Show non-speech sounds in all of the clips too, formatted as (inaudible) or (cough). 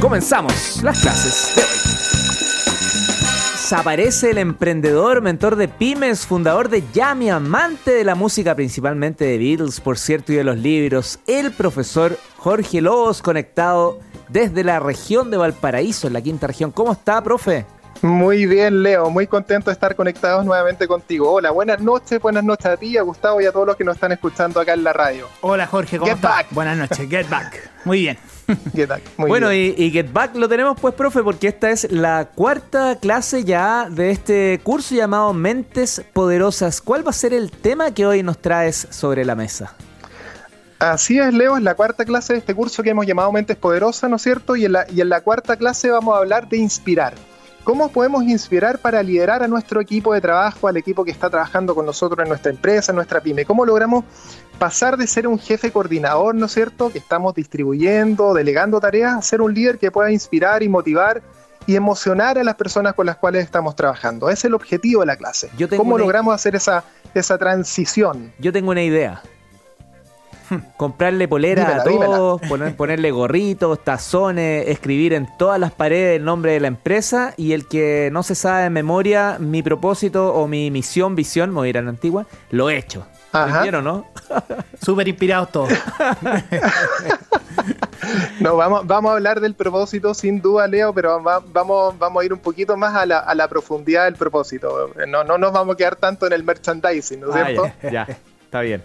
Comenzamos las clases de hoy. Aparece el emprendedor, mentor de pymes, fundador de Yami, amante de la música, principalmente de Beatles, por cierto, y de los libros, el profesor Jorge Lobos, conectado desde la región de Valparaíso, en la quinta región. ¿Cómo está, profe? Muy bien, Leo, muy contento de estar conectados nuevamente contigo. Hola, buenas noches, buenas noches a ti, a Gustavo y a todos los que nos están escuchando acá en la radio. Hola, Jorge, ¿cómo Get estás? back. Buenas noches, get (laughs) back. Muy bien. Get back, muy bueno, bien. y, y Get Back lo tenemos pues, profe, porque esta es la cuarta clase ya de este curso llamado Mentes Poderosas. ¿Cuál va a ser el tema que hoy nos traes sobre la mesa? Así es, Leo, es la cuarta clase de este curso que hemos llamado Mentes Poderosas, ¿no es cierto? Y en la, y en la cuarta clase vamos a hablar de inspirar. ¿Cómo podemos inspirar para liderar a nuestro equipo de trabajo, al equipo que está trabajando con nosotros en nuestra empresa, en nuestra pyme? ¿Cómo logramos pasar de ser un jefe coordinador, ¿no es cierto? Que estamos distribuyendo, delegando tareas, a ser un líder que pueda inspirar y motivar y emocionar a las personas con las cuales estamos trabajando. Ese es el objetivo de la clase. Yo ¿Cómo una- logramos hacer esa, esa transición? Yo tengo una idea. (laughs) Comprarle polera Dímela, a todos, poner- ponerle gorritos, tazones, escribir en todas las paredes el nombre de la empresa y el que no se sabe de memoria mi propósito o mi misión, visión, me voy a ir a la antigua, lo he hecho. Ajá. ¿Vieron, no? (laughs) Súper inspirados todos. (laughs) No, vamos, vamos a hablar del propósito sin duda, Leo, pero va- vamos, vamos a ir un poquito más a la, a la profundidad del propósito. No, no nos vamos a quedar tanto en el merchandising, ¿no es Ah, cierto? ya, ya, está bien.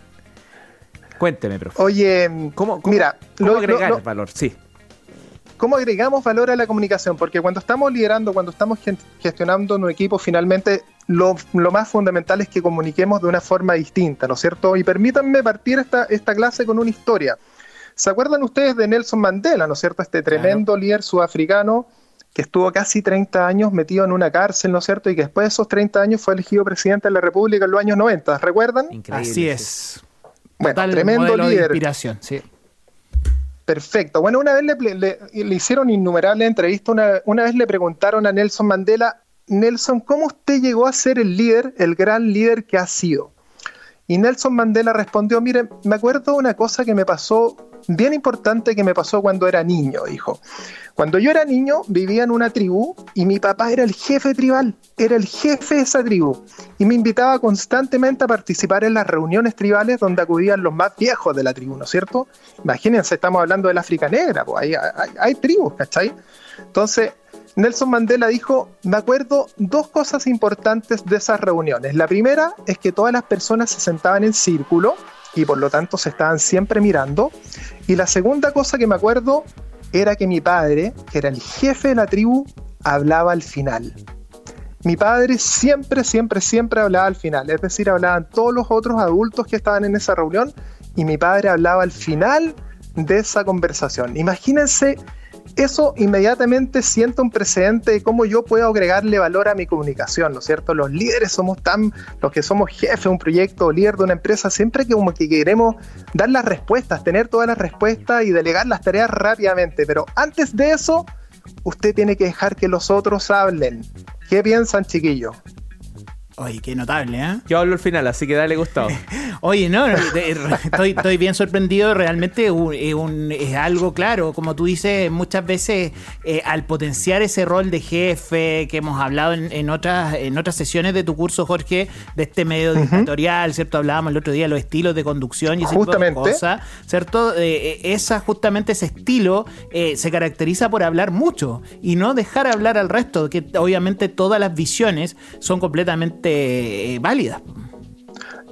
Cuénteme, profe. Oye, ¿Cómo, cómo- mira, cómo lo- agregar lo- lo- valor? Sí. ¿cómo agregamos valor a la comunicación? Porque cuando estamos liderando, cuando estamos gestionando un equipo, finalmente lo, lo más fundamental es que comuniquemos de una forma distinta, ¿no es cierto? Y permítanme partir esta, esta clase con una historia. ¿Se acuerdan ustedes de Nelson Mandela, ¿no es cierto? Este tremendo líder sudafricano que estuvo casi 30 años metido en una cárcel, ¿no es cierto? Y que después de esos 30 años fue elegido presidente de la República en los años 90, ¿recuerdan? Increíble. Así sí. es. Bueno, Total tremendo de líder. inspiración, sí. Perfecto. Bueno, una vez le, le- le hicieron innumerables entrevistas, una, una vez le preguntaron a Nelson Mandela, Nelson, ¿cómo usted llegó a ser el líder, el gran líder que ha sido? Y Nelson Mandela respondió, mire, me acuerdo una cosa que me pasó, bien importante que me pasó cuando era niño, dijo. Cuando yo era niño vivía en una tribu y mi papá era el jefe tribal, era el jefe de esa tribu y me invitaba constantemente a participar en las reuniones tribales donde acudían los más viejos de la tribu, ¿no es cierto? Imagínense, estamos hablando del África Negra, pues hay, hay, hay tribus, ¿cachai? Entonces, Nelson Mandela dijo, me acuerdo dos cosas importantes de esas reuniones. La primera es que todas las personas se sentaban en círculo y por lo tanto se estaban siempre mirando. Y la segunda cosa que me acuerdo era que mi padre, que era el jefe de la tribu, hablaba al final. Mi padre siempre, siempre, siempre hablaba al final. Es decir, hablaban todos los otros adultos que estaban en esa reunión y mi padre hablaba al final de esa conversación. Imagínense, eso inmediatamente siento un precedente de cómo yo puedo agregarle valor a mi comunicación, ¿no es cierto? Los líderes somos tan, los que somos jefe de un proyecto o líder de una empresa, siempre que como que queremos dar las respuestas, tener todas las respuestas y delegar las tareas rápidamente. Pero antes de eso, usted tiene que dejar que los otros hablen. ¿Qué piensan, chiquillos? Oye, qué notable, ¿eh? Yo hablo al final, así que dale Gustavo. (laughs) Oye, no, estoy, estoy bien sorprendido. Realmente un- es, un- es algo claro. Como tú dices, muchas veces eh, al potenciar ese rol de jefe que hemos hablado en, en otras, en otras sesiones de tu curso, Jorge, de este medio dictatorial, ¿cierto? Hablábamos el otro día de los estilos de conducción y ese tipo de cosas, ¿cierto? Eh, eh, esa, justamente ese estilo eh, se caracteriza por hablar mucho y no dejar hablar al resto, que obviamente todas las visiones son completamente eh, válidas.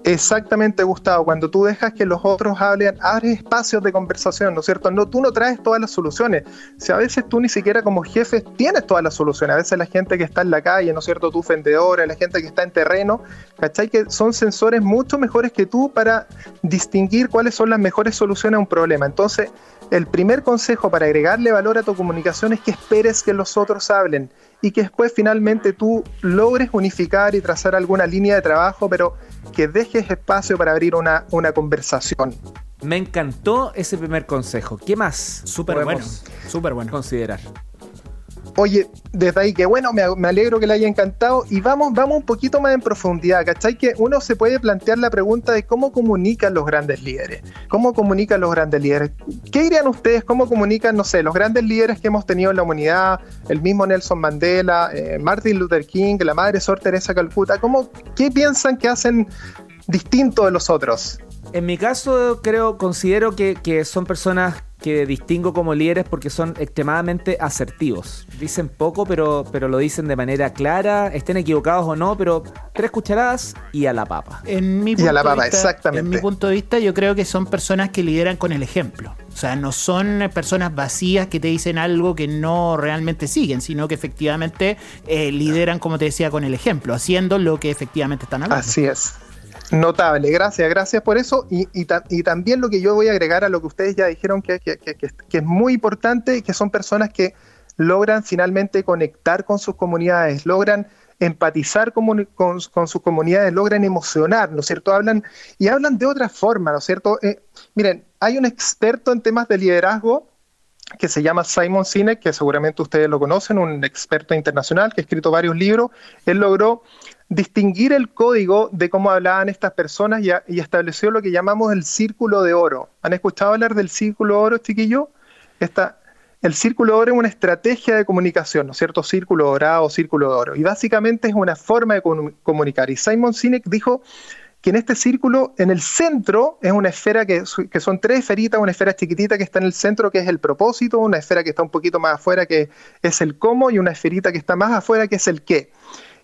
Exactamente, Gustavo. Cuando tú dejas que los otros hablen, abres espacios de conversación, ¿no es cierto? No, tú no traes todas las soluciones. Si a veces tú ni siquiera como jefe tienes todas las soluciones, a veces la gente que está en la calle, ¿no es cierto? Tú vendedora, la gente que está en terreno, ¿cachai? Que son sensores mucho mejores que tú para distinguir cuáles son las mejores soluciones a un problema. Entonces, el primer consejo para agregarle valor a tu comunicación es que esperes que los otros hablen y que después finalmente tú logres unificar y trazar alguna línea de trabajo, pero que dejes espacio para abrir una, una conversación. Me encantó ese primer consejo. ¿Qué más? Súper bueno, súper bueno. considerar? Oye, desde ahí que bueno, me, alegro que le haya encantado y vamos, vamos un poquito más en profundidad, ¿cachai? Que uno se puede plantear la pregunta de cómo comunican los grandes líderes, cómo comunican los grandes líderes. ¿Qué dirían ustedes? ¿Cómo comunican, no sé, los grandes líderes que hemos tenido en la humanidad, el mismo Nelson Mandela, eh, Martin Luther King, la madre Sor Teresa Calcuta? ¿Cómo, ¿Qué piensan que hacen distinto de los otros? En mi caso, creo, considero que, que son personas que distingo como líderes porque son extremadamente asertivos. Dicen poco, pero, pero lo dicen de manera clara, estén equivocados o no, pero tres cucharadas y a la papa. En mi punto a la papa, exactamente. En mi punto de vista, yo creo que son personas que lideran con el ejemplo. O sea, no son personas vacías que te dicen algo que no realmente siguen, sino que efectivamente eh, lideran, como te decía, con el ejemplo, haciendo lo que efectivamente están hablando. Así es. Notable, gracias, gracias por eso. Y, y, también lo que yo voy a agregar a lo que ustedes ya dijeron que, que, es muy importante, que son personas que logran finalmente conectar con sus comunidades, logran empatizar con, con, sus comunidades, logran emocionar, ¿no es cierto? Hablan y hablan de otra forma, ¿no es cierto? Eh, miren, hay un experto en temas de liderazgo que se llama Simon Sinek, que seguramente ustedes lo conocen, un experto internacional que ha escrito varios libros. Él logró distinguir el código de cómo hablaban estas personas y, estableció lo que llamamos el círculo de oro. ¿Han escuchado hablar del círculo de oro, chiquillo? Esta, el círculo de oro es una estrategia de comunicación, ¿no es cierto? Círculo dorado, círculo de oro. Y básicamente es una forma de comunicar. Y Simon Sinek dijo que en este círculo, en el centro, es una esfera que, son tres esferitas, una esfera chiquitita que está en el centro, que es el propósito, una esfera que está un poquito más afuera, que es el cómo, y una esferita que está más afuera, que es el qué.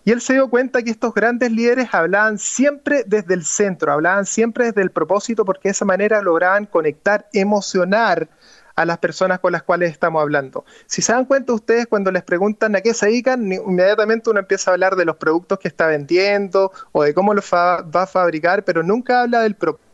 Y él se dio cuenta que estos grandes líderes hablaban siempre desde el centro, hablaban siempre desde el propósito, porque de esa manera lograban conectar, emocionar a las personas con las cuales estamos hablando. Si se dan cuenta ustedes cuando les preguntan a qué se dedican, inmediatamente uno empieza a hablar de los productos que está vendiendo o de cómo los va a fabricar, pero nunca habla del propósito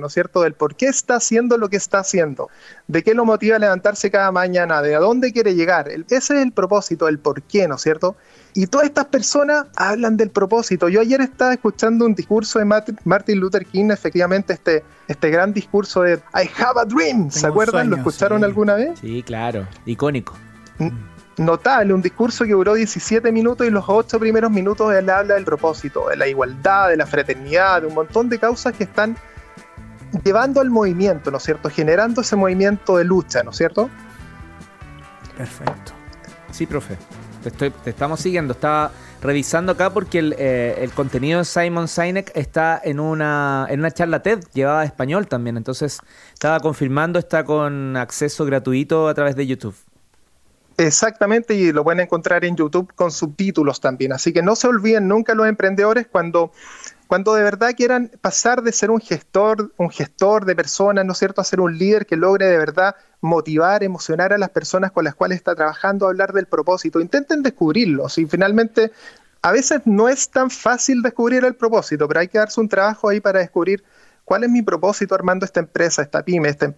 ¿no es cierto? Del por qué está haciendo lo que está haciendo, de qué lo motiva a levantarse cada mañana, de a dónde quiere llegar. ese es el propósito, el por qué, ¿no es cierto? Y todas estas personas hablan del propósito. Yo ayer estaba escuchando un discurso de Martin Luther King, efectivamente, este, este gran discurso de I have a dream. ¿Se acuerdan? ¿Lo escucharon alguna vez? Sí, claro, icónico. Notable, un discurso que duró 17 minutos y los 8 primeros minutos él habla del propósito, de la igualdad, de la fraternidad, de un montón de causas que están llevando al movimiento, ¿no es cierto? Generando ese movimiento de lucha, ¿no es cierto? Perfecto. Sí, profe. Te, estamos siguiendo. Estaba revisando acá porque el, eh, contenido de Simon Sinek está en una, en una charla TED llevada a español también. Entonces, estaba confirmando, está con acceso gratuito a través de YouTube. Exactamente, y lo pueden encontrar en YouTube con subtítulos también. Así que no se olviden nunca los emprendedores cuando cuando de verdad quieran pasar de ser un gestor, un gestor de personas, ¿no es cierto?, a ser un líder que logre de verdad motivar, emocionar a las personas con las cuales está trabajando, hablar del propósito. Intenten descubrirlo. Si finalmente, a veces no es tan fácil descubrir el propósito, pero hay que darse un trabajo ahí para descubrir cuál es mi propósito armando esta empresa, esta pyme, esta,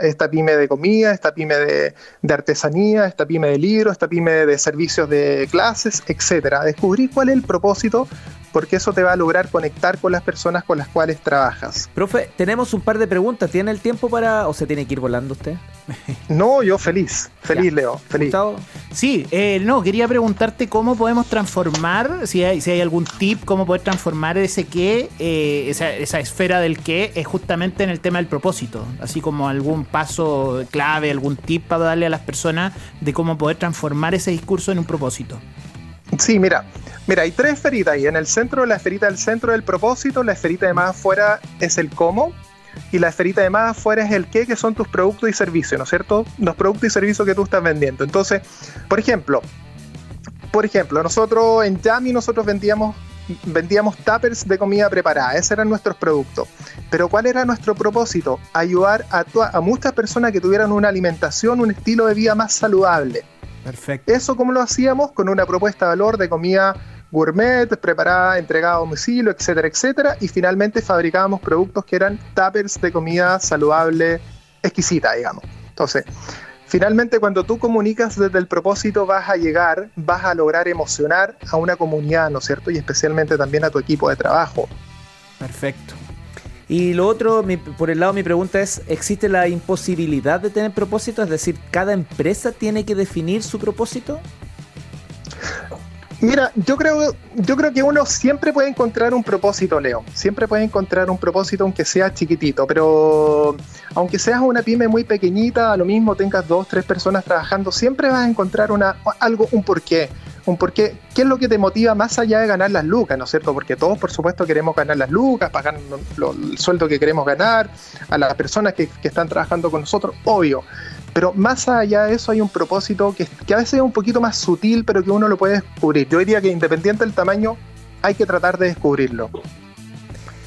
esta, pyme de comida, esta pyme de, de, artesanía, esta pyme de libros, esta pyme de servicios de clases, etcétera. Descubrir cuál es el propósito porque eso te va a lograr conectar con las personas con las cuales trabajas. Profe, tenemos un par de preguntas. ¿Tiene el tiempo para o se tiene que ir volando usted? (laughs) No, yo feliz, feliz Leo, feliz. Sí, eh, no, quería preguntarte cómo podemos transformar, si hay, si hay algún tip, cómo poder transformar ese qué, eh, esa, esa, esfera del qué, es justamente en el tema del propósito, así como algún paso clave, algún tip para darle a las personas de cómo poder transformar ese discurso en un propósito. Sí, mira, mira, hay tres esferitas ahí. En el centro, la esferita del centro del propósito, la esferita de más afuera es el cómo, y la esferita de más afuera es el qué, que son tus productos y servicios, ¿no es cierto? Los productos y servicios que tú estás vendiendo. Entonces, por ejemplo, por ejemplo, nosotros en Yami nosotros vendíamos vendíamos tuppers de comida preparada, ese eran nuestros productos. Pero ¿cuál era nuestro propósito? Ayudar a, a muchas personas que tuvieran una alimentación, un estilo de vida más saludable. Perfecto. Eso como lo hacíamos con una propuesta de valor de comida gourmet, preparada, entregada a domicilio, etcétera, etcétera. Y finalmente fabricábamos productos que eran tuppers de comida saludable, exquisita, digamos. Entonces, finalmente cuando tú comunicas desde el propósito vas a llegar, vas a lograr emocionar a una comunidad, ¿no es cierto? Y especialmente también a tu equipo de trabajo. Perfecto. Y lo otro, por el lado, mi pregunta es, ¿existe la imposibilidad de tener propósito? Es decir, ¿cada empresa tiene que definir su propósito? Mira, yo creo, yo creo que uno siempre puede encontrar un propósito, Leo. Siempre puede encontrar un propósito aunque sea chiquitito, pero aunque seas una pyme muy pequeñita, a lo mismo tengas dos, tres personas trabajando, siempre vas a encontrar una, algo, un porqué. Un porqué, ¿qué es lo que te motiva más allá de ganar las lucas, ¿no es cierto? Porque todos, por supuesto, queremos ganar las lucas, pagar el sueldo que queremos ganar, a las personas que, que están trabajando con nosotros, obvio. Pero más allá de eso hay un propósito que, a veces es un poquito más sutil, pero que uno lo puede descubrir. Yo diría que independiente del tamaño, hay que tratar de descubrirlo.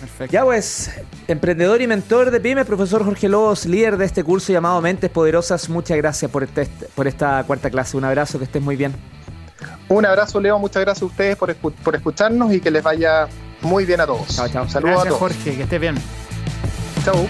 Perfecto. Ya pues, emprendedor y mentor de pymes, profesor Jorge Lobos, líder de este curso llamado Mentes Poderosas, muchas gracias por, este, por esta cuarta clase. Un abrazo, que estés muy bien. Un abrazo, Leo, muchas gracias a ustedes por, por escucharnos y que les vaya muy bien a todos. Chao, chao. Saludos a todos. Jorge, que estés bien. Chao.